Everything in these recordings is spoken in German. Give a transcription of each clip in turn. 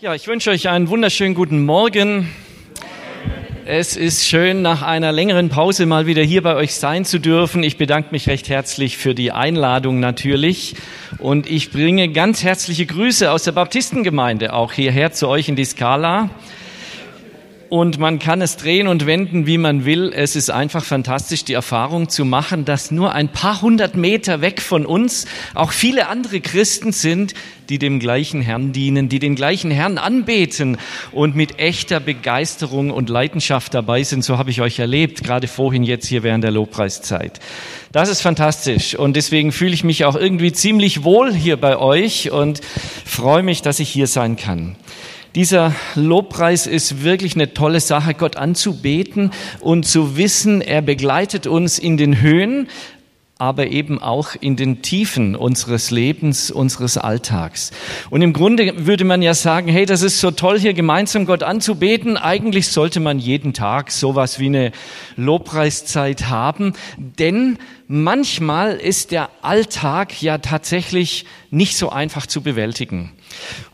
Ja, ich wünsche euch einen wunderschönen guten Morgen. Es ist schön, nach einer längeren Pause mal wieder hier bei euch sein zu dürfen. Ich bedanke mich recht herzlich für die Einladung natürlich. Und ich bringe ganz herzliche Grüße aus der Baptistengemeinde auch hierher zu euch in die Skala und man kann es drehen und wenden, wie man will. Es ist einfach fantastisch, die Erfahrung zu machen, dass nur ein paar hundert Meter weg von uns auch viele andere Christen sind, die dem gleichen Herrn dienen, die den gleichen Herrn anbeten und mit echter Begeisterung und Leidenschaft dabei sind. So habe ich euch erlebt, gerade vorhin jetzt hier während der Lobpreiszeit. Das ist fantastisch und deswegen fühle ich mich auch irgendwie ziemlich wohl hier bei euch und freue mich, dass ich hier sein kann. Dieser Lobpreis ist wirklich eine tolle Sache, Gott anzubeten und zu wissen, er begleitet uns in den Höhen, aber eben auch in den Tiefen unseres Lebens, unseres Alltags. Und im Grunde würde man ja sagen, hey, das ist so toll, hier gemeinsam Gott anzubeten. Eigentlich sollte man jeden Tag sowas wie eine Lobpreiszeit haben, denn manchmal ist der Alltag ja tatsächlich nicht so einfach zu bewältigen.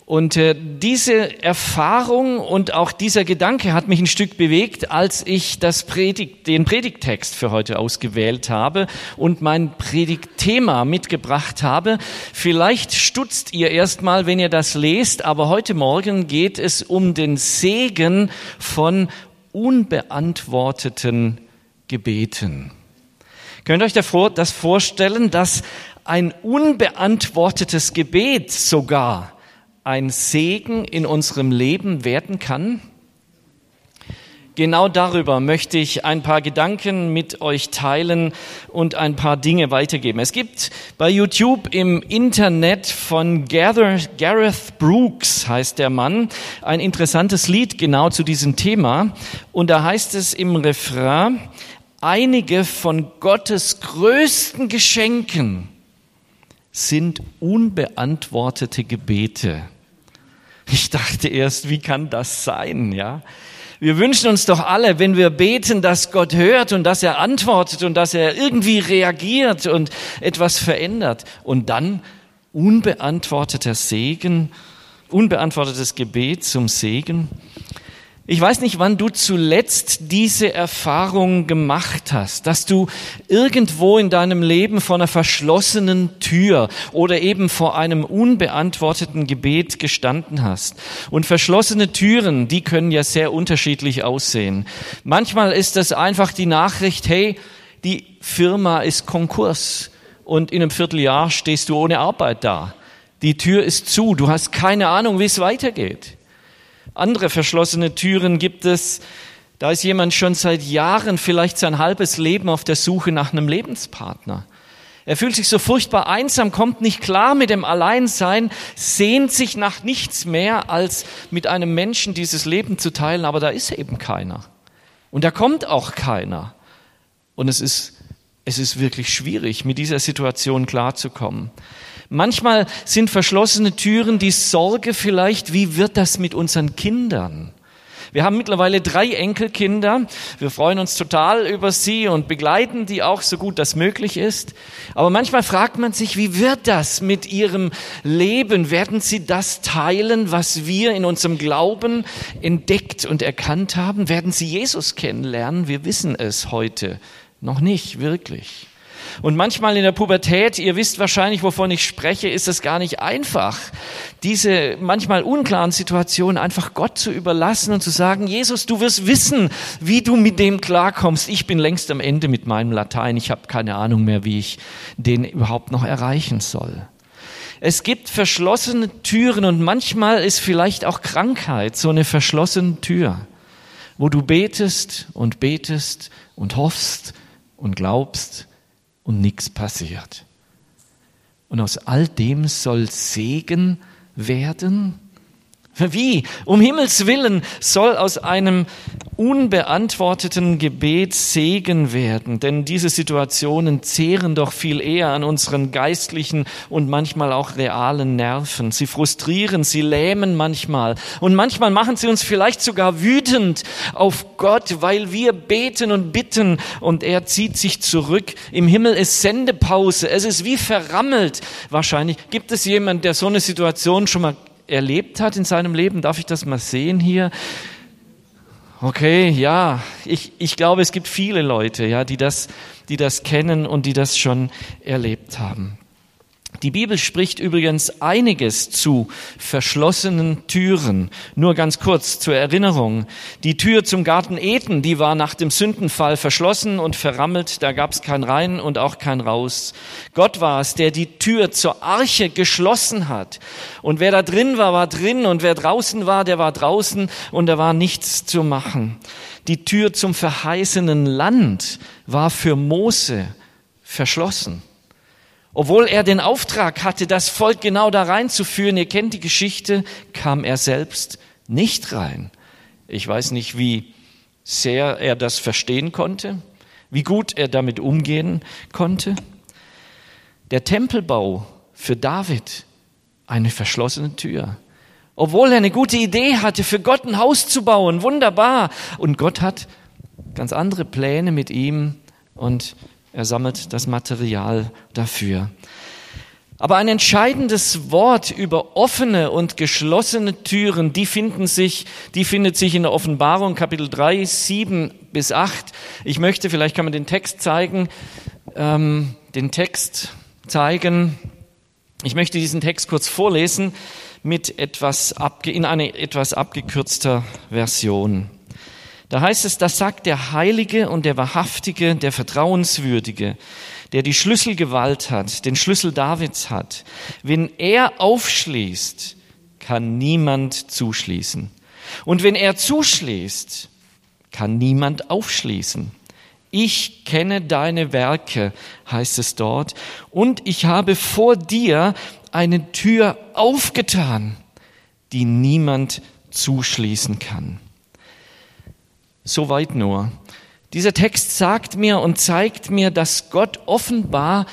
Und äh, diese Erfahrung und auch dieser Gedanke hat mich ein Stück bewegt, als ich das Predigt, den Predigttext für heute ausgewählt habe und mein Predigtthema mitgebracht habe. Vielleicht stutzt ihr erstmal, wenn ihr das lest, aber heute Morgen geht es um den Segen von unbeantworteten Gebeten. Könnt ihr euch das vorstellen, dass ein unbeantwortetes Gebet sogar ein Segen in unserem Leben werden kann? Genau darüber möchte ich ein paar Gedanken mit euch teilen und ein paar Dinge weitergeben. Es gibt bei YouTube im Internet von Gareth Brooks, heißt der Mann, ein interessantes Lied genau zu diesem Thema. Und da heißt es im Refrain, einige von Gottes größten Geschenken sind unbeantwortete Gebete. Ich dachte erst, wie kann das sein, ja? Wir wünschen uns doch alle, wenn wir beten, dass Gott hört und dass er antwortet und dass er irgendwie reagiert und etwas verändert. Und dann unbeantworteter Segen, unbeantwortetes Gebet zum Segen. Ich weiß nicht, wann du zuletzt diese Erfahrung gemacht hast, dass du irgendwo in deinem Leben vor einer verschlossenen Tür oder eben vor einem unbeantworteten Gebet gestanden hast. Und verschlossene Türen, die können ja sehr unterschiedlich aussehen. Manchmal ist das einfach die Nachricht, hey, die Firma ist Konkurs und in einem Vierteljahr stehst du ohne Arbeit da. Die Tür ist zu, du hast keine Ahnung, wie es weitergeht. Andere verschlossene Türen gibt es. Da ist jemand schon seit Jahren, vielleicht sein halbes Leben auf der Suche nach einem Lebenspartner. Er fühlt sich so furchtbar einsam, kommt nicht klar mit dem Alleinsein, sehnt sich nach nichts mehr, als mit einem Menschen dieses Leben zu teilen, aber da ist eben keiner. Und da kommt auch keiner. Und es ist, es ist wirklich schwierig, mit dieser Situation klarzukommen. Manchmal sind verschlossene Türen die Sorge vielleicht, wie wird das mit unseren Kindern? Wir haben mittlerweile drei Enkelkinder. Wir freuen uns total über sie und begleiten die auch so gut das möglich ist. Aber manchmal fragt man sich, wie wird das mit ihrem Leben? Werden sie das teilen, was wir in unserem Glauben entdeckt und erkannt haben? Werden sie Jesus kennenlernen? Wir wissen es heute noch nicht wirklich. Und manchmal in der Pubertät, ihr wisst wahrscheinlich, wovon ich spreche, ist es gar nicht einfach, diese manchmal unklaren Situationen einfach Gott zu überlassen und zu sagen, Jesus, du wirst wissen, wie du mit dem klarkommst. Ich bin längst am Ende mit meinem Latein. Ich habe keine Ahnung mehr, wie ich den überhaupt noch erreichen soll. Es gibt verschlossene Türen und manchmal ist vielleicht auch Krankheit so eine verschlossene Tür, wo du betest und betest und hoffst und glaubst und nichts passiert. Und aus all dem soll Segen werden wie? Um Himmels willen soll aus einem unbeantworteten Gebet Segen werden, denn diese Situationen zehren doch viel eher an unseren geistlichen und manchmal auch realen Nerven. Sie frustrieren, sie lähmen manchmal und manchmal machen sie uns vielleicht sogar wütend auf Gott, weil wir beten und bitten und er zieht sich zurück. Im Himmel ist Sendepause, es ist wie verrammelt. Wahrscheinlich gibt es jemand, der so eine Situation schon mal erlebt hat in seinem Leben? Darf ich das mal sehen hier? Okay, ja, ich, ich glaube, es gibt viele Leute, ja, die das, die das kennen und die das schon erlebt haben. Die Bibel spricht übrigens einiges zu verschlossenen Türen. Nur ganz kurz zur Erinnerung. Die Tür zum Garten Eden, die war nach dem Sündenfall verschlossen und verrammelt. Da gab es kein Rein und auch kein Raus. Gott war es, der die Tür zur Arche geschlossen hat. Und wer da drin war, war drin. Und wer draußen war, der war draußen. Und da war nichts zu machen. Die Tür zum verheißenen Land war für Mose verschlossen. Obwohl er den Auftrag hatte, das Volk genau da reinzuführen, ihr kennt die Geschichte, kam er selbst nicht rein. Ich weiß nicht, wie sehr er das verstehen konnte, wie gut er damit umgehen konnte. Der Tempelbau für David, eine verschlossene Tür. Obwohl er eine gute Idee hatte, für Gott ein Haus zu bauen, wunderbar. Und Gott hat ganz andere Pläne mit ihm und er sammelt das Material dafür. Aber ein entscheidendes Wort über offene und geschlossene Türen, die finden sich, die findet sich in der Offenbarung Kapitel 3, 7 bis 8. Ich möchte, vielleicht kann man den Text zeigen, ähm, den Text zeigen. Ich möchte diesen Text kurz vorlesen mit etwas abge, in einer etwas abgekürzter Version. Da heißt es, das sagt der Heilige und der Wahrhaftige, der Vertrauenswürdige, der die Schlüsselgewalt hat, den Schlüssel Davids hat. Wenn er aufschließt, kann niemand zuschließen. Und wenn er zuschließt, kann niemand aufschließen. Ich kenne deine Werke, heißt es dort, und ich habe vor dir eine Tür aufgetan, die niemand zuschließen kann. Soweit nur. Dieser Text sagt mir und zeigt mir, dass Gott offenbar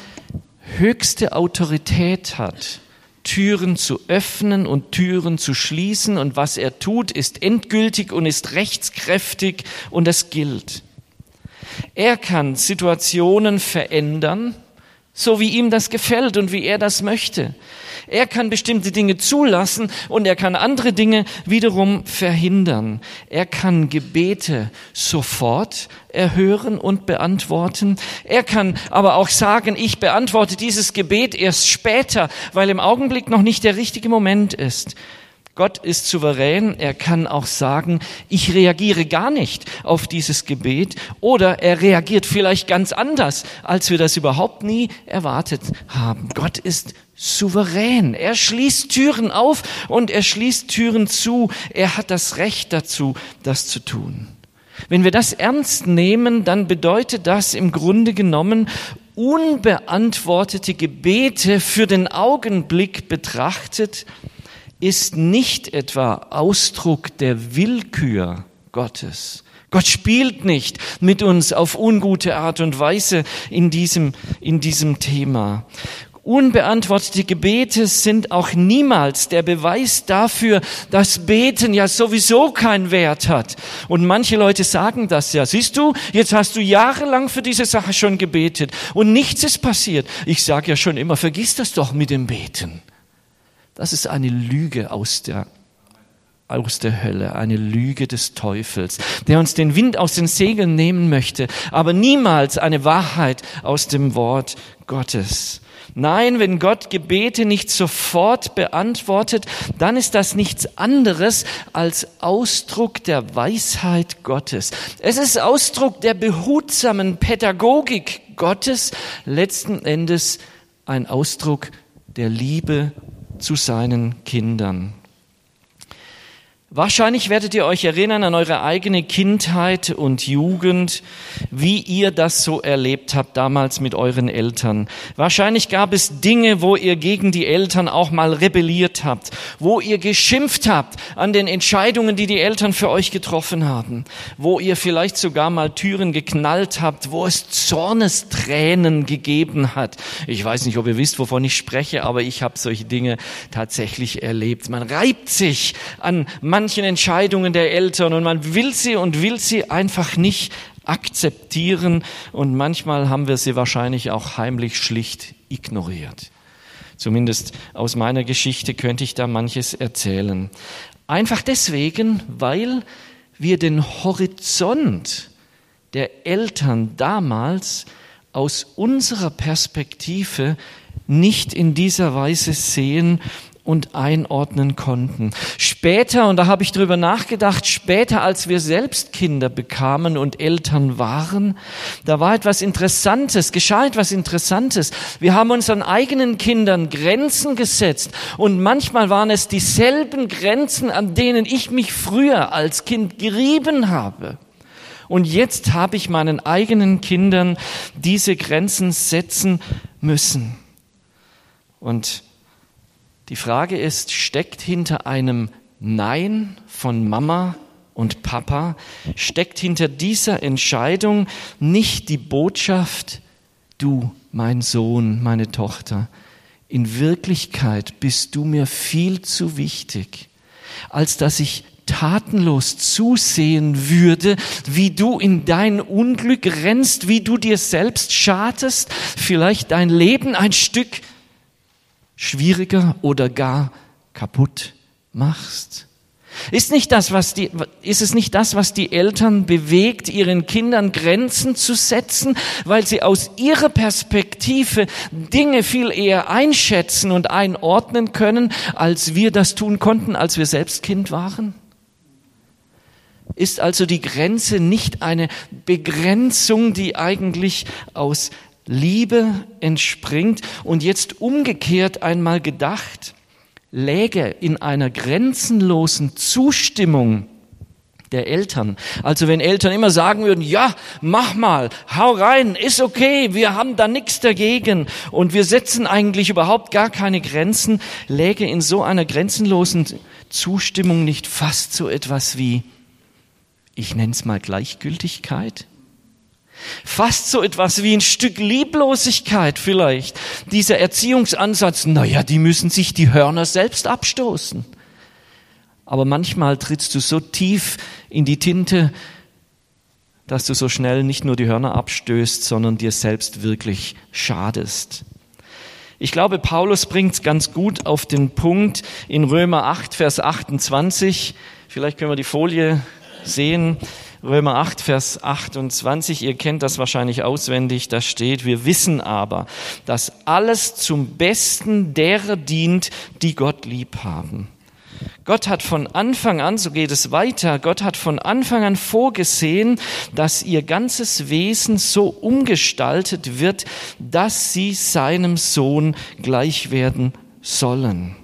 höchste Autorität hat, Türen zu öffnen und Türen zu schließen. Und was er tut, ist endgültig und ist rechtskräftig und es gilt. Er kann Situationen verändern, so wie ihm das gefällt und wie er das möchte. Er kann bestimmte Dinge zulassen und er kann andere Dinge wiederum verhindern. Er kann Gebete sofort erhören und beantworten. Er kann aber auch sagen, ich beantworte dieses Gebet erst später, weil im Augenblick noch nicht der richtige Moment ist. Gott ist souverän, er kann auch sagen, ich reagiere gar nicht auf dieses Gebet oder er reagiert vielleicht ganz anders, als wir das überhaupt nie erwartet haben. Gott ist souverän, er schließt Türen auf und er schließt Türen zu, er hat das Recht dazu, das zu tun. Wenn wir das ernst nehmen, dann bedeutet das im Grunde genommen, unbeantwortete Gebete für den Augenblick betrachtet, ist nicht etwa Ausdruck der Willkür Gottes. Gott spielt nicht mit uns auf ungute Art und Weise in diesem, in diesem Thema. Unbeantwortete Gebete sind auch niemals der Beweis dafür, dass Beten ja sowieso keinen Wert hat. Und manche Leute sagen das ja. Siehst du, jetzt hast du jahrelang für diese Sache schon gebetet und nichts ist passiert. Ich sage ja schon immer, vergiss das doch mit dem Beten. Das ist eine Lüge aus der aus der Hölle, eine Lüge des Teufels, der uns den Wind aus den Segeln nehmen möchte, aber niemals eine Wahrheit aus dem Wort Gottes. Nein, wenn Gott Gebete nicht sofort beantwortet, dann ist das nichts anderes als Ausdruck der Weisheit Gottes. Es ist Ausdruck der behutsamen Pädagogik Gottes, letzten Endes ein Ausdruck der Liebe zu seinen Kindern. Wahrscheinlich werdet ihr euch erinnern an eure eigene Kindheit und Jugend, wie ihr das so erlebt habt damals mit euren Eltern. Wahrscheinlich gab es Dinge, wo ihr gegen die Eltern auch mal rebelliert habt, wo ihr geschimpft habt an den Entscheidungen, die die Eltern für euch getroffen haben, wo ihr vielleicht sogar mal Türen geknallt habt, wo es Zornestränen gegeben hat. Ich weiß nicht, ob ihr wisst, wovon ich spreche, aber ich habe solche Dinge tatsächlich erlebt. Man reibt sich an manchen Entscheidungen der Eltern und man will sie und will sie einfach nicht akzeptieren und manchmal haben wir sie wahrscheinlich auch heimlich schlicht ignoriert. Zumindest aus meiner Geschichte könnte ich da manches erzählen. Einfach deswegen, weil wir den Horizont der Eltern damals aus unserer Perspektive nicht in dieser Weise sehen und einordnen konnten. Später, und da habe ich drüber nachgedacht, später, als wir selbst Kinder bekamen und Eltern waren, da war etwas Interessantes, geschah etwas Interessantes. Wir haben unseren eigenen Kindern Grenzen gesetzt und manchmal waren es dieselben Grenzen, an denen ich mich früher als Kind gerieben habe. Und jetzt habe ich meinen eigenen Kindern diese Grenzen setzen müssen. Und die Frage ist, steckt hinter einem Nein von Mama und Papa, steckt hinter dieser Entscheidung nicht die Botschaft, du, mein Sohn, meine Tochter, in Wirklichkeit bist du mir viel zu wichtig, als dass ich tatenlos zusehen würde, wie du in dein Unglück rennst, wie du dir selbst schadest, vielleicht dein Leben ein Stück schwieriger oder gar kaputt machst? Ist, nicht das, was die, ist es nicht das, was die Eltern bewegt, ihren Kindern Grenzen zu setzen, weil sie aus ihrer Perspektive Dinge viel eher einschätzen und einordnen können, als wir das tun konnten, als wir selbst Kind waren? Ist also die Grenze nicht eine Begrenzung, die eigentlich aus Liebe entspringt und jetzt umgekehrt einmal gedacht, läge in einer grenzenlosen Zustimmung der Eltern. Also wenn Eltern immer sagen würden, ja, mach mal, hau rein, ist okay, wir haben da nichts dagegen und wir setzen eigentlich überhaupt gar keine Grenzen, läge in so einer grenzenlosen Zustimmung nicht fast so etwas wie, ich nenne es mal Gleichgültigkeit? Fast so etwas wie ein Stück Lieblosigkeit vielleicht. Dieser Erziehungsansatz, naja, die müssen sich die Hörner selbst abstoßen. Aber manchmal trittst du so tief in die Tinte, dass du so schnell nicht nur die Hörner abstößt, sondern dir selbst wirklich schadest. Ich glaube, Paulus bringt es ganz gut auf den Punkt in Römer 8, Vers 28. Vielleicht können wir die Folie sehen. Römer 8, Vers 28, ihr kennt das wahrscheinlich auswendig, da steht, wir wissen aber, dass alles zum Besten derer dient, die Gott lieb haben. Gott hat von Anfang an, so geht es weiter, Gott hat von Anfang an vorgesehen, dass ihr ganzes Wesen so umgestaltet wird, dass sie seinem Sohn gleich werden sollen.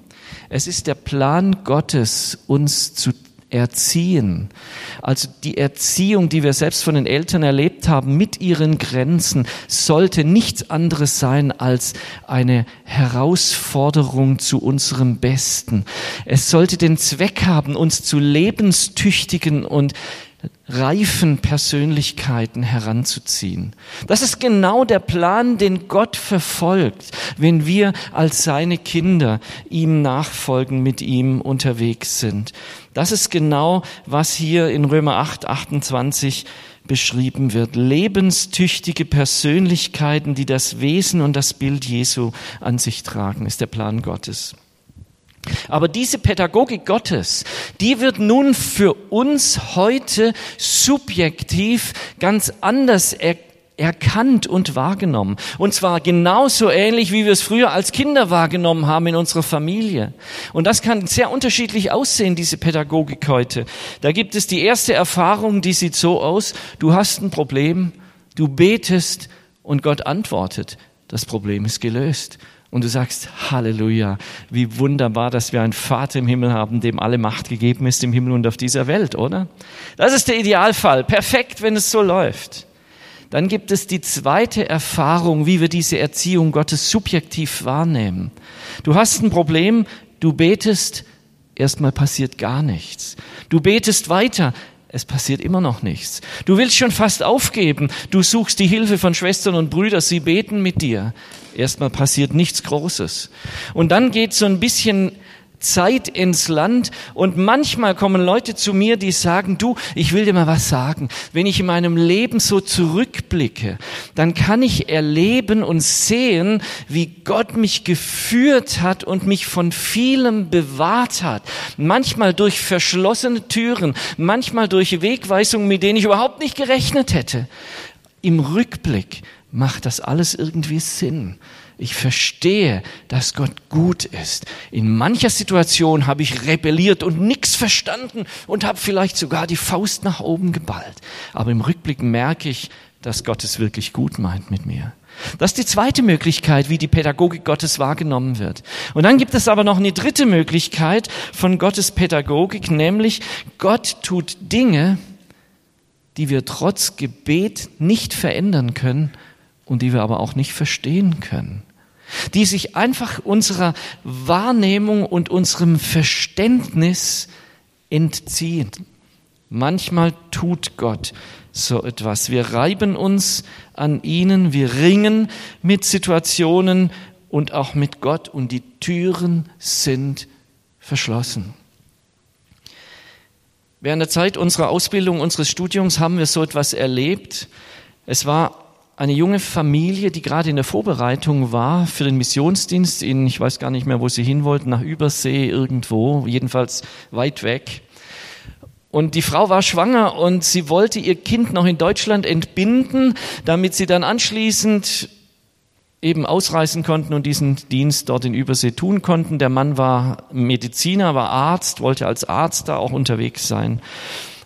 Es ist der Plan Gottes, uns zu erziehen. Also die Erziehung, die wir selbst von den Eltern erlebt haben, mit ihren Grenzen, sollte nichts anderes sein als eine Herausforderung zu unserem Besten. Es sollte den Zweck haben, uns zu lebenstüchtigen und reifen Persönlichkeiten heranzuziehen. Das ist genau der Plan, den Gott verfolgt, wenn wir als seine Kinder ihm nachfolgen, mit ihm unterwegs sind. Das ist genau, was hier in Römer 8, 28 beschrieben wird. Lebenstüchtige Persönlichkeiten, die das Wesen und das Bild Jesu an sich tragen, ist der Plan Gottes. Aber diese Pädagogik Gottes, die wird nun für uns heute subjektiv ganz anders er erkannt und wahrgenommen. Und zwar genauso ähnlich, wie wir es früher als Kinder wahrgenommen haben in unserer Familie. Und das kann sehr unterschiedlich aussehen, diese Pädagogik heute. Da gibt es die erste Erfahrung, die sieht so aus, du hast ein Problem, du betest und Gott antwortet. Das Problem ist gelöst. Und du sagst, Halleluja, wie wunderbar, dass wir einen Vater im Himmel haben, dem alle Macht gegeben ist im Himmel und auf dieser Welt, oder? Das ist der Idealfall. Perfekt, wenn es so läuft. Dann gibt es die zweite Erfahrung, wie wir diese Erziehung Gottes subjektiv wahrnehmen. Du hast ein Problem, du betest, erstmal passiert gar nichts. Du betest weiter, es passiert immer noch nichts. Du willst schon fast aufgeben. Du suchst die Hilfe von Schwestern und Brüdern, sie beten mit dir. Erstmal passiert nichts Großes. Und dann geht so ein bisschen Zeit ins Land und manchmal kommen Leute zu mir, die sagen, du, ich will dir mal was sagen. Wenn ich in meinem Leben so zurückblicke, dann kann ich erleben und sehen, wie Gott mich geführt hat und mich von vielem bewahrt hat. Manchmal durch verschlossene Türen, manchmal durch Wegweisungen, mit denen ich überhaupt nicht gerechnet hätte. Im Rückblick macht das alles irgendwie Sinn. Ich verstehe, dass Gott gut ist. In mancher Situation habe ich rebelliert und nichts verstanden und habe vielleicht sogar die Faust nach oben geballt. Aber im Rückblick merke ich, dass Gott es wirklich gut meint mit mir. Das ist die zweite Möglichkeit, wie die Pädagogik Gottes wahrgenommen wird. Und dann gibt es aber noch eine dritte Möglichkeit von Gottes Pädagogik, nämlich Gott tut Dinge, die wir trotz Gebet nicht verändern können und die wir aber auch nicht verstehen können die sich einfach unserer Wahrnehmung und unserem Verständnis entziehen. Manchmal tut Gott so etwas. Wir reiben uns an ihnen, wir ringen mit Situationen und auch mit Gott und die Türen sind verschlossen. Während der Zeit unserer Ausbildung, unseres Studiums haben wir so etwas erlebt. Es war eine junge Familie, die gerade in der Vorbereitung war für den Missionsdienst in, ich weiß gar nicht mehr, wo sie hin wollten, nach Übersee irgendwo, jedenfalls weit weg. Und die Frau war schwanger und sie wollte ihr Kind noch in Deutschland entbinden, damit sie dann anschließend eben ausreisen konnten und diesen Dienst dort in Übersee tun konnten. Der Mann war Mediziner, war Arzt, wollte als Arzt da auch unterwegs sein.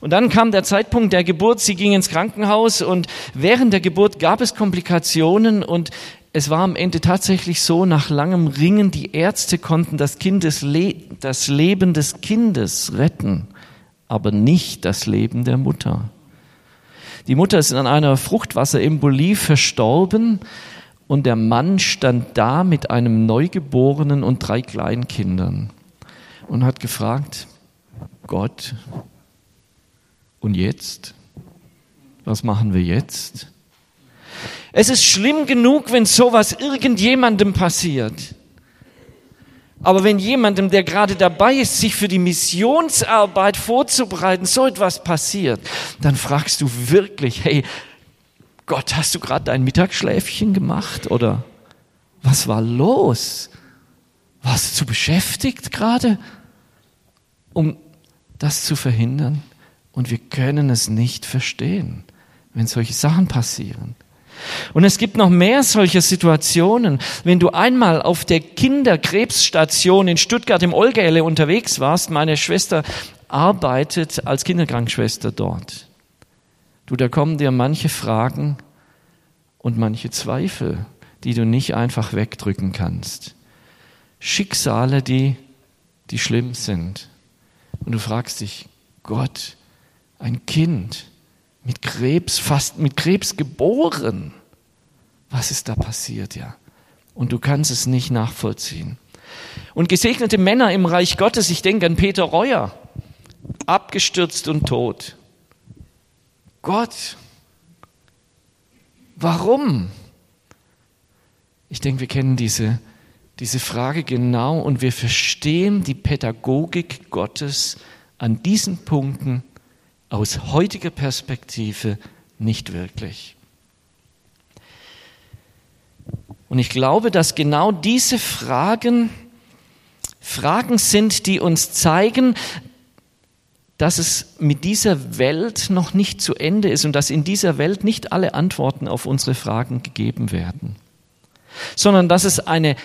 Und dann kam der Zeitpunkt der Geburt, sie ging ins Krankenhaus und während der Geburt gab es Komplikationen und es war am Ende tatsächlich so, nach langem Ringen, die Ärzte konnten das, Kindes, das Leben des Kindes retten, aber nicht das Leben der Mutter. Die Mutter ist an einer Fruchtwasserembolie verstorben und der Mann stand da mit einem Neugeborenen und drei Kleinkindern und hat gefragt, Gott, und jetzt? Was machen wir jetzt? Es ist schlimm genug, wenn sowas irgendjemandem passiert. Aber wenn jemandem, der gerade dabei ist, sich für die Missionsarbeit vorzubereiten, so etwas passiert, dann fragst du wirklich, hey, Gott, hast du gerade dein Mittagsschläfchen gemacht oder was war los? Warst du zu beschäftigt gerade, um das zu verhindern? Und wir können es nicht verstehen, wenn solche Sachen passieren. Und es gibt noch mehr solcher Situationen. Wenn du einmal auf der Kinderkrebsstation in Stuttgart im Olgele unterwegs warst, meine Schwester arbeitet als Kinderkrankenschwester dort. Du, da kommen dir manche Fragen und manche Zweifel, die du nicht einfach wegdrücken kannst. Schicksale, die, die schlimm sind. Und du fragst dich, Gott, ein Kind mit Krebs, fast mit Krebs geboren. Was ist da passiert, ja? Und du kannst es nicht nachvollziehen. Und gesegnete Männer im Reich Gottes, ich denke an Peter Reuer, abgestürzt und tot. Gott, warum? Ich denke, wir kennen diese, diese Frage genau und wir verstehen die Pädagogik Gottes an diesen Punkten aus heutiger Perspektive nicht wirklich. Und ich glaube, dass genau diese Fragen Fragen sind, die uns zeigen, dass es mit dieser Welt noch nicht zu Ende ist und dass in dieser Welt nicht alle Antworten auf unsere Fragen gegeben werden, sondern dass es eine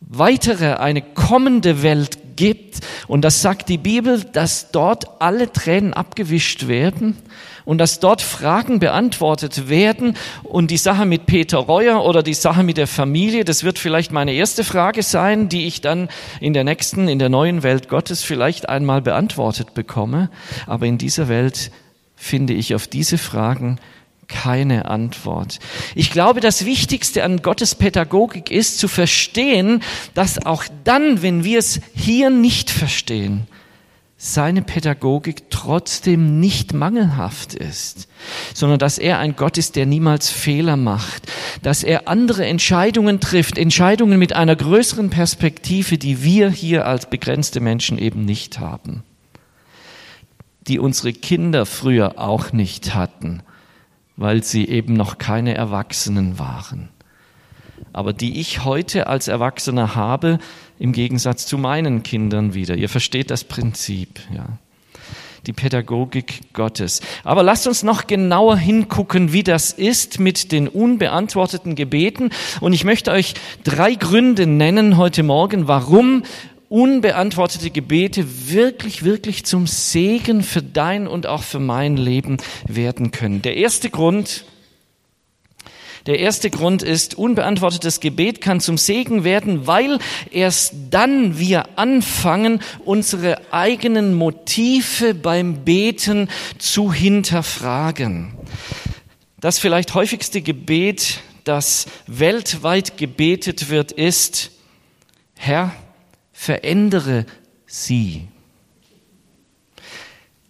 weitere, eine kommende Welt gibt. Und das sagt die Bibel, dass dort alle Tränen abgewischt werden und dass dort Fragen beantwortet werden. Und die Sache mit Peter Reuer oder die Sache mit der Familie, das wird vielleicht meine erste Frage sein, die ich dann in der nächsten, in der neuen Welt Gottes vielleicht einmal beantwortet bekomme. Aber in dieser Welt finde ich auf diese Fragen keine Antwort. Ich glaube, das Wichtigste an Gottes Pädagogik ist zu verstehen, dass auch dann, wenn wir es hier nicht verstehen, seine Pädagogik trotzdem nicht mangelhaft ist, sondern dass er ein Gott ist, der niemals Fehler macht, dass er andere Entscheidungen trifft, Entscheidungen mit einer größeren Perspektive, die wir hier als begrenzte Menschen eben nicht haben, die unsere Kinder früher auch nicht hatten, weil sie eben noch keine Erwachsenen waren, aber die ich heute als Erwachsener habe, im Gegensatz zu meinen Kindern wieder. Ihr versteht das Prinzip, ja. Die Pädagogik Gottes. Aber lasst uns noch genauer hingucken, wie das ist mit den unbeantworteten Gebeten. Und ich möchte euch drei Gründe nennen heute Morgen, warum unbeantwortete Gebete wirklich, wirklich zum Segen für dein und auch für mein Leben werden können. Der erste Grund, der erste Grund ist, unbeantwortetes Gebet kann zum Segen werden, weil erst dann wir anfangen, unsere eigenen Motive beim Beten zu hinterfragen. Das vielleicht häufigste Gebet, das weltweit gebetet wird, ist, Herr, verändere sie.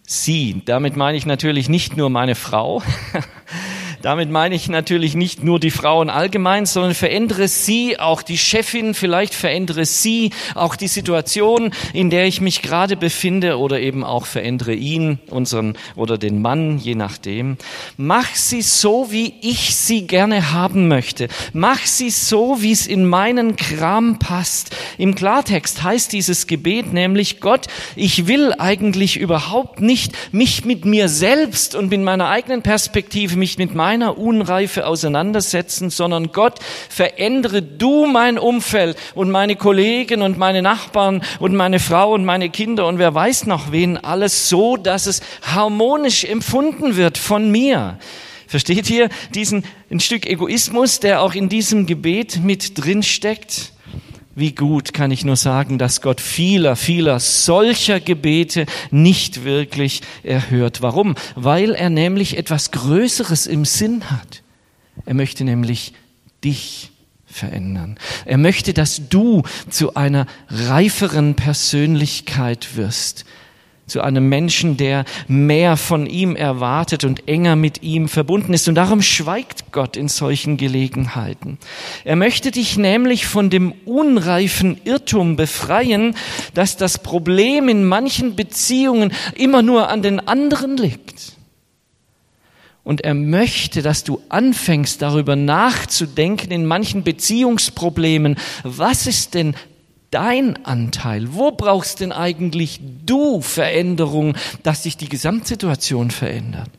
Sie, damit meine ich natürlich nicht nur meine Frau, Damit meine ich natürlich nicht nur die Frauen allgemein, sondern verändere sie, auch die Chefin, vielleicht verändere sie auch die Situation, in der ich mich gerade befinde oder eben auch verändere ihn, unseren oder den Mann, je nachdem. Mach sie so, wie ich sie gerne haben möchte. Mach sie so, wie es in meinen Kram passt. Im Klartext heißt dieses Gebet nämlich, Gott, ich will eigentlich überhaupt nicht mich mit mir selbst und mit meiner eigenen Perspektive, mich mit meinem meiner Unreife auseinandersetzen, sondern Gott, verändere du mein Umfeld und meine Kollegen und meine Nachbarn und meine Frau und meine Kinder und wer weiß noch wen alles so, dass es harmonisch empfunden wird von mir. Versteht ihr diesen ein Stück Egoismus, der auch in diesem Gebet mit drin steckt? Wie gut kann ich nur sagen, dass Gott vieler, vieler solcher Gebete nicht wirklich erhört. Warum? Weil er nämlich etwas Größeres im Sinn hat. Er möchte nämlich dich verändern. Er möchte, dass du zu einer reiferen Persönlichkeit wirst, zu einem Menschen, der mehr von ihm erwartet und enger mit ihm verbunden ist. Und darum schweigt Gott in solchen Gelegenheiten. Er möchte dich nämlich von dem unreifen Irrtum befreien, dass das Problem in manchen Beziehungen immer nur an den anderen liegt. Und er möchte, dass du anfängst darüber nachzudenken in manchen Beziehungsproblemen. Was ist denn dein Anteil? Wo brauchst denn eigentlich du Veränderung, dass sich die Gesamtsituation verändert?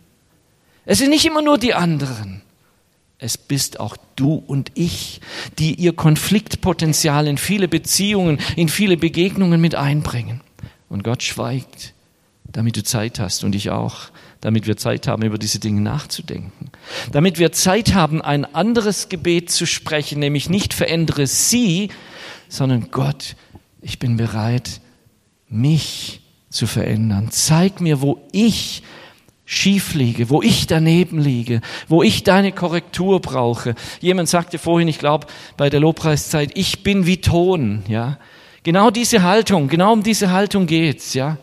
Es sind nicht immer nur die anderen. Es bist auch du und ich, die ihr Konfliktpotenzial in viele Beziehungen, in viele Begegnungen mit einbringen. Und Gott schweigt, damit du Zeit hast und ich auch, damit wir Zeit haben, über diese Dinge nachzudenken. Damit wir Zeit haben, ein anderes Gebet zu sprechen, nämlich nicht verändere sie, sondern Gott, ich bin bereit, mich zu verändern. Zeig mir, wo ich schief liege, wo ich daneben liege, wo ich deine Korrektur brauche. Jemand sagte vorhin, ich glaube, bei der Lobpreiszeit, ich bin wie Ton, ja. Genau diese Haltung, genau um diese Haltung geht's, ja.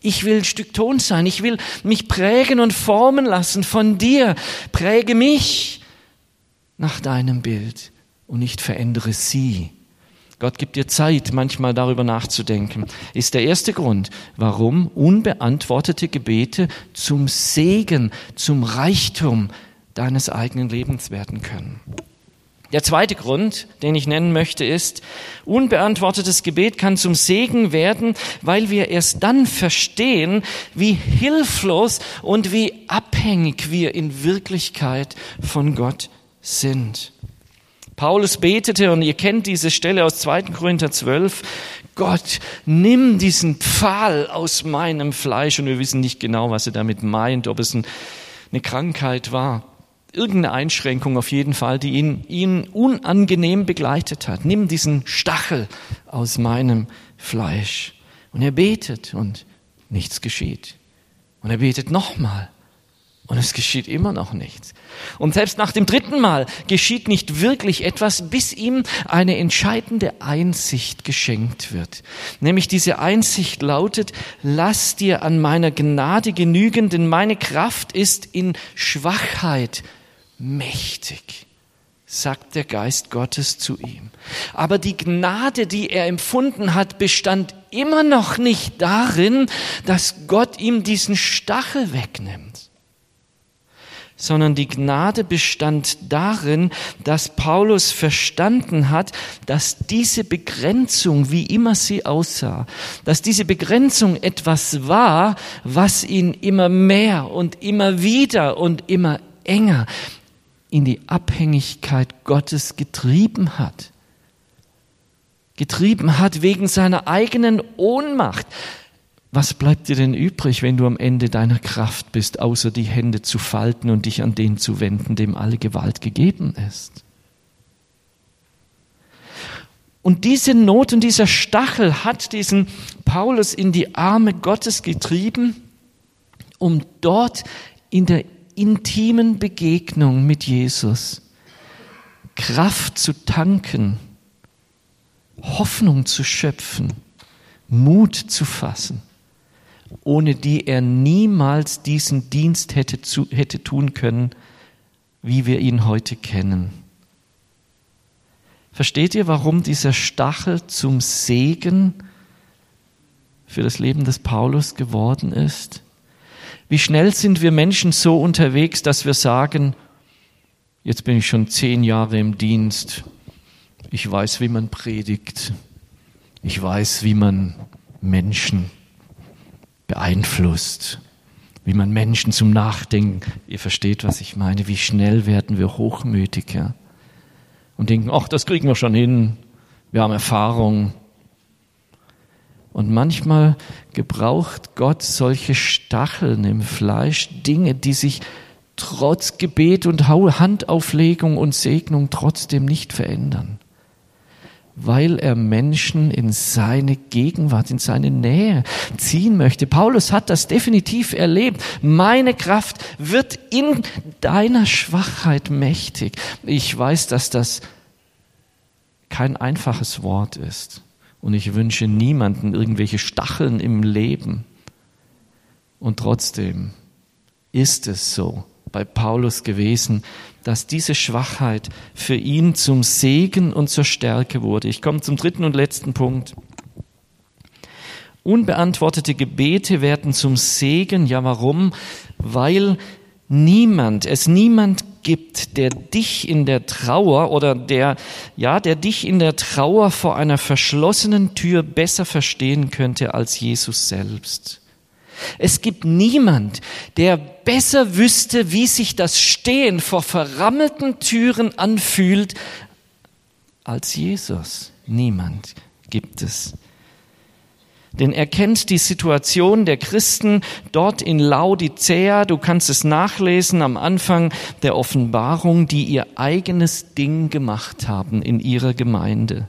Ich will ein Stück Ton sein. Ich will mich prägen und formen lassen von dir. Präge mich nach deinem Bild und nicht verändere sie. Gott gibt dir Zeit, manchmal darüber nachzudenken. Ist der erste Grund, warum unbeantwortete Gebete zum Segen, zum Reichtum deines eigenen Lebens werden können. Der zweite Grund, den ich nennen möchte, ist, unbeantwortetes Gebet kann zum Segen werden, weil wir erst dann verstehen, wie hilflos und wie abhängig wir in Wirklichkeit von Gott sind. Paulus betete, und ihr kennt diese Stelle aus 2. Korinther 12, Gott, nimm diesen Pfahl aus meinem Fleisch. Und wir wissen nicht genau, was er damit meint, ob es eine Krankheit war. Irgendeine Einschränkung auf jeden Fall, die ihn, ihn unangenehm begleitet hat. Nimm diesen Stachel aus meinem Fleisch. Und er betet und nichts geschieht. Und er betet nochmal Und es geschieht immer noch nichts. Und selbst nach dem dritten Mal geschieht nicht wirklich etwas, bis ihm eine entscheidende Einsicht geschenkt wird. Nämlich diese Einsicht lautet, lass dir an meiner Gnade genügen, denn meine Kraft ist in Schwachheit mächtig sagt der Geist Gottes zu ihm. Aber die Gnade, die er empfunden hat, bestand immer noch nicht darin, dass Gott ihm diesen Stachel wegnimmt sondern die Gnade bestand darin, dass Paulus verstanden hat, dass diese Begrenzung, wie immer sie aussah, dass diese Begrenzung etwas war, was ihn immer mehr und immer wieder und immer enger in die Abhängigkeit Gottes getrieben hat. Getrieben hat wegen seiner eigenen Ohnmacht. Was bleibt dir denn übrig, wenn du am Ende deiner Kraft bist, außer die Hände zu falten und dich an den zu wenden, dem alle Gewalt gegeben ist? Und diese Not und dieser Stachel hat diesen Paulus in die Arme Gottes getrieben, um dort in der intimen Begegnung mit Jesus Kraft zu tanken, Hoffnung zu schöpfen, Mut zu fassen ohne die er niemals diesen Dienst hätte, zu, hätte tun können, wie wir ihn heute kennen. Versteht ihr, warum dieser Stachel zum Segen für das Leben des Paulus geworden ist? Wie schnell sind wir Menschen so unterwegs, dass wir sagen, jetzt bin ich schon zehn Jahre im Dienst, ich weiß, wie man predigt, ich weiß, wie man Menschen beeinflusst, wie man Menschen zum Nachdenken, ihr versteht, was ich meine, wie schnell werden wir hochmütiger und denken, ach, das kriegen wir schon hin, wir haben Erfahrung. Und manchmal gebraucht Gott solche Stacheln im Fleisch, Dinge, die sich trotz Gebet und Handauflegung und Segnung trotzdem nicht verändern weil er Menschen in seine Gegenwart, in seine Nähe ziehen möchte. Paulus hat das definitiv erlebt. Meine Kraft wird in deiner Schwachheit mächtig. Ich weiß, dass das kein einfaches Wort ist. Und ich wünsche niemanden irgendwelche Stacheln im Leben. Und trotzdem ist es so bei Paulus gewesen, dass diese Schwachheit für ihn zum Segen und zur Stärke wurde. Ich komme zum dritten und letzten Punkt. Unbeantwortete Gebete werden zum Segen. Ja, warum? Weil niemand, es niemand gibt, der dich in der Trauer oder der, ja, der dich in der Trauer vor einer verschlossenen Tür besser verstehen könnte als Jesus selbst. Es gibt niemand, der besser wüsste, wie sich das Stehen vor verrammelten Türen anfühlt, als Jesus. Niemand gibt es. Denn er kennt die Situation der Christen dort in Laodicea. Du kannst es nachlesen am Anfang der Offenbarung, die ihr eigenes Ding gemacht haben in ihrer Gemeinde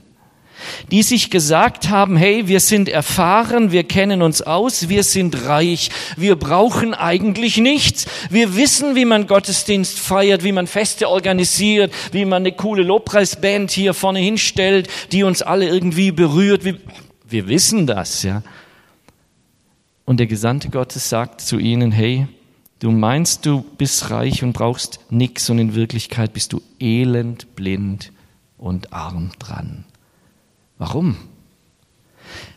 die sich gesagt haben, hey, wir sind erfahren, wir kennen uns aus, wir sind reich, wir brauchen eigentlich nichts. Wir wissen, wie man Gottesdienst feiert, wie man Feste organisiert, wie man eine coole Lobpreisband hier vorne hinstellt, die uns alle irgendwie berührt. Wir, wissen das, ja. Und der Gesandte Gottes sagt zu ihnen, hey, du meinst, du bist reich und brauchst nichts und in Wirklichkeit bist du elend, blind und arm dran. Warum?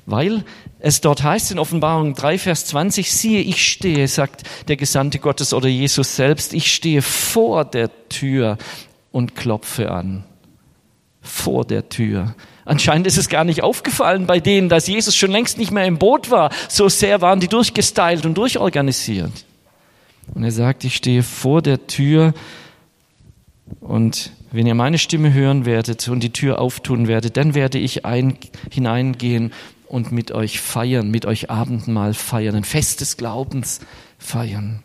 Weil es dort heißt in Offenbarung 3, Vers 20, siehe, ich stehe, sagt der Gesandte Gottes oder Jesus selbst, ich stehe vor der Tür und klopfe an. Vor der Tür. Anscheinend ist es gar nicht aufgefallen bei denen, dass Jesus schon längst nicht mehr im Boot war. So sehr waren die durchgestylt und durchorganisiert. Und er sagt, ich stehe vor der Tür und wenn ihr meine Stimme hören werdet und die Tür auftun werdet, dann werde ich ein, hineingehen und mit euch feiern, mit euch Abendmahl feiern, ein Fest des Glaubens feiern.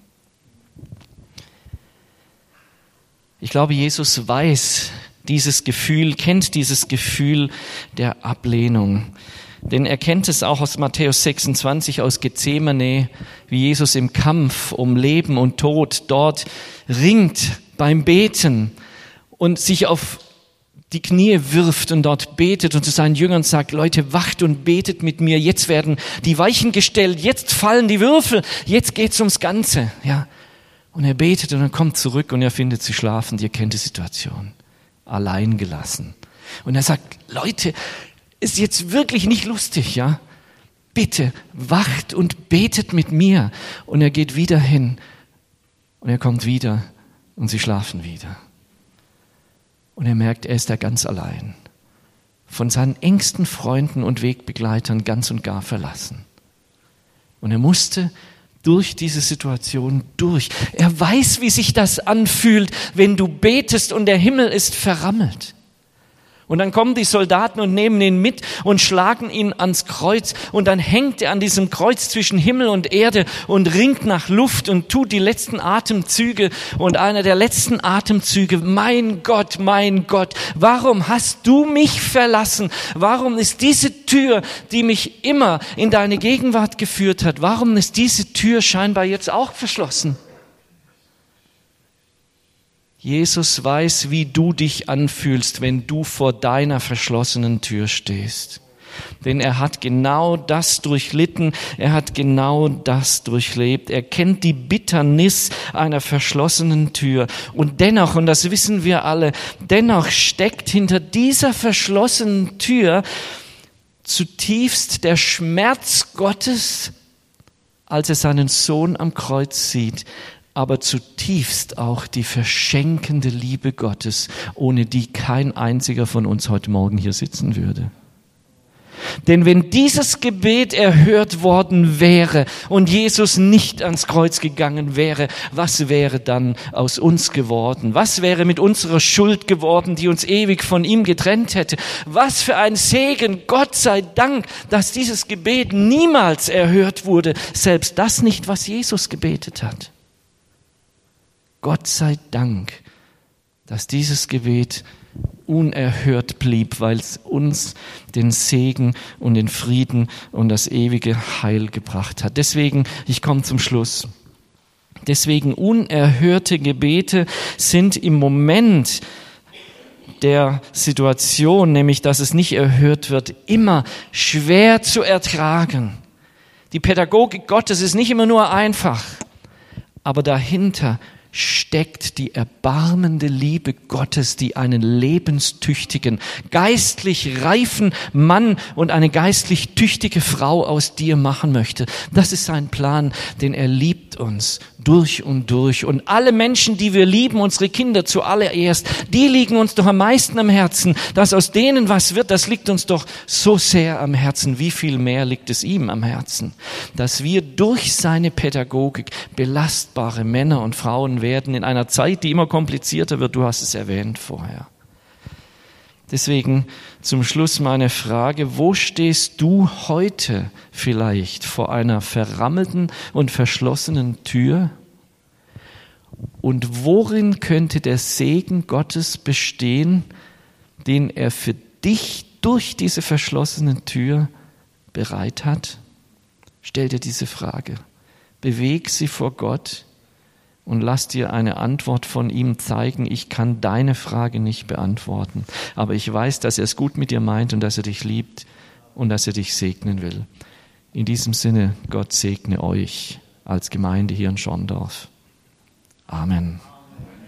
Ich glaube, Jesus weiß dieses Gefühl, kennt dieses Gefühl der Ablehnung. Denn er kennt es auch aus Matthäus 26, aus Gethsemane, wie Jesus im Kampf um Leben und Tod dort ringt beim Beten und sich auf die Knie wirft und dort betet und zu seinen Jüngern sagt, Leute, wacht und betet mit mir, jetzt werden die Weichen gestellt, jetzt fallen die Würfel, jetzt geht's ums Ganze, ja. Und er betet und er kommt zurück und er findet sie schlafend, ihr kennt die Situation. Allein gelassen. Und er sagt, Leute, ist jetzt wirklich nicht lustig, ja? Bitte wacht und betet mit mir. Und er geht wieder hin und er kommt wieder und sie schlafen wieder. Und er merkt, er ist da ganz allein. Von seinen engsten Freunden und Wegbegleitern ganz und gar verlassen. Und er musste durch diese Situation durch. Er weiß, wie sich das anfühlt, wenn du betest und der Himmel ist verrammelt. Und dann kommen die Soldaten und nehmen ihn mit und schlagen ihn ans Kreuz. Und dann hängt er an diesem Kreuz zwischen Himmel und Erde und ringt nach Luft und tut die letzten Atemzüge. Und einer der letzten Atemzüge, mein Gott, mein Gott, warum hast du mich verlassen? Warum ist diese Tür, die mich immer in deine Gegenwart geführt hat, warum ist diese Tür scheinbar jetzt auch verschlossen? Jesus weiß, wie du dich anfühlst, wenn du vor deiner verschlossenen Tür stehst. Denn er hat genau das durchlitten, er hat genau das durchlebt. Er kennt die Bitternis einer verschlossenen Tür. Und dennoch, und das wissen wir alle, dennoch steckt hinter dieser verschlossenen Tür zutiefst der Schmerz Gottes, als er seinen Sohn am Kreuz sieht, aber zutiefst auch die verschenkende Liebe Gottes, ohne die kein einziger von uns heute Morgen hier sitzen würde. Denn wenn dieses Gebet erhört worden wäre und Jesus nicht ans Kreuz gegangen wäre, was wäre dann aus uns geworden? Was wäre mit unserer Schuld geworden, die uns ewig von ihm getrennt hätte? Was für ein Segen, Gott sei Dank, dass dieses Gebet niemals erhört wurde, selbst das nicht, was Jesus gebetet hat. Gott sei Dank, dass dieses Gebet unerhört blieb, weil es uns den Segen und den Frieden und das ewige Heil gebracht hat. Deswegen, ich komme zum Schluss. Deswegen unerhörte Gebete sind im Moment der Situation, nämlich dass es nicht erhört wird, immer schwer zu ertragen. Die Pädagogik Gottes ist nicht immer nur einfach, aber dahinter steckt die erbarmende Liebe Gottes, die einen lebenstüchtigen, geistlich reifen Mann und eine geistlich tüchtige Frau aus dir machen möchte. Das ist sein Plan, denn er liebt uns durch und durch. Und alle Menschen, die wir lieben, unsere Kinder zuallererst, die liegen uns doch am meisten am Herzen. Dass aus denen was wird, das liegt uns doch so sehr am Herzen. Wie viel mehr liegt es ihm am Herzen? Dass wir durch seine Pädagogik belastbare Männer und Frauen werden in einer Zeit, die immer komplizierter wird. Du hast es erwähnt vorher. Deswegen zum Schluss meine Frage, wo stehst du heute vielleicht vor einer verrammelten und verschlossenen Tür? Und worin könnte der Segen Gottes bestehen, den er für dich durch diese verschlossene Tür bereit hat? Stell dir diese Frage. Beweg sie vor Gott und lass dir eine Antwort von ihm zeigen. Ich kann deine Frage nicht beantworten, aber ich weiß, dass er es gut mit dir meint und dass er dich liebt und dass er dich segnen will. In diesem Sinne, Gott segne euch als Gemeinde hier in Schondorf. Amen.